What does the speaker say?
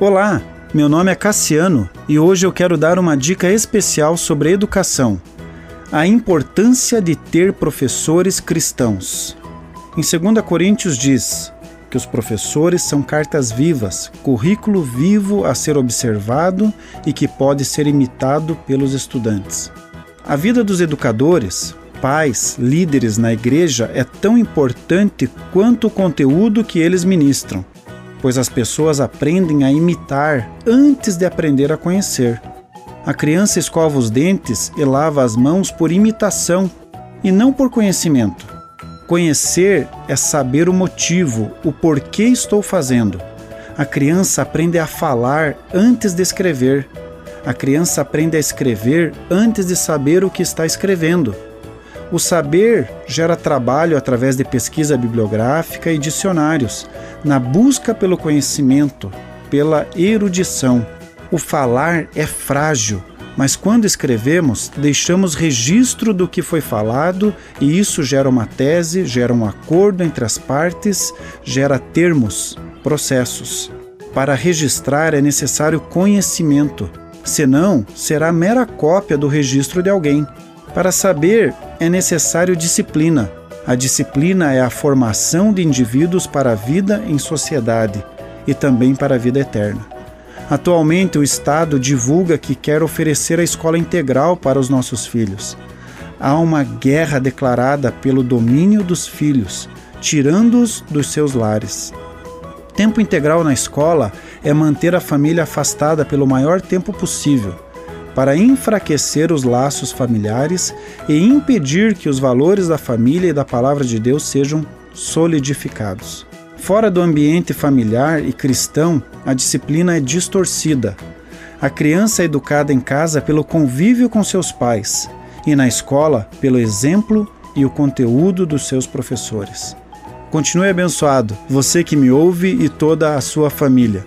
Olá, meu nome é Cassiano e hoje eu quero dar uma dica especial sobre educação. A importância de ter professores cristãos. Em 2 Coríntios diz que os professores são cartas vivas, currículo vivo a ser observado e que pode ser imitado pelos estudantes. A vida dos educadores, pais, líderes na igreja é tão importante quanto o conteúdo que eles ministram pois as pessoas aprendem a imitar antes de aprender a conhecer. A criança escova os dentes e lava as mãos por imitação e não por conhecimento. Conhecer é saber o motivo, o porquê estou fazendo. A criança aprende a falar antes de escrever. A criança aprende a escrever antes de saber o que está escrevendo. O saber gera trabalho através de pesquisa bibliográfica e dicionários, na busca pelo conhecimento, pela erudição. O falar é frágil, mas quando escrevemos, deixamos registro do que foi falado e isso gera uma tese, gera um acordo entre as partes, gera termos, processos. Para registrar é necessário conhecimento, senão será mera cópia do registro de alguém. Para saber é necessário disciplina. A disciplina é a formação de indivíduos para a vida em sociedade e também para a vida eterna. Atualmente, o Estado divulga que quer oferecer a escola integral para os nossos filhos. Há uma guerra declarada pelo domínio dos filhos, tirando-os dos seus lares. Tempo integral na escola é manter a família afastada pelo maior tempo possível para enfraquecer os laços familiares e impedir que os valores da família e da palavra de Deus sejam solidificados. Fora do ambiente familiar e cristão, a disciplina é distorcida. A criança é educada em casa pelo convívio com seus pais e na escola pelo exemplo e o conteúdo dos seus professores. Continue abençoado, você que me ouve e toda a sua família.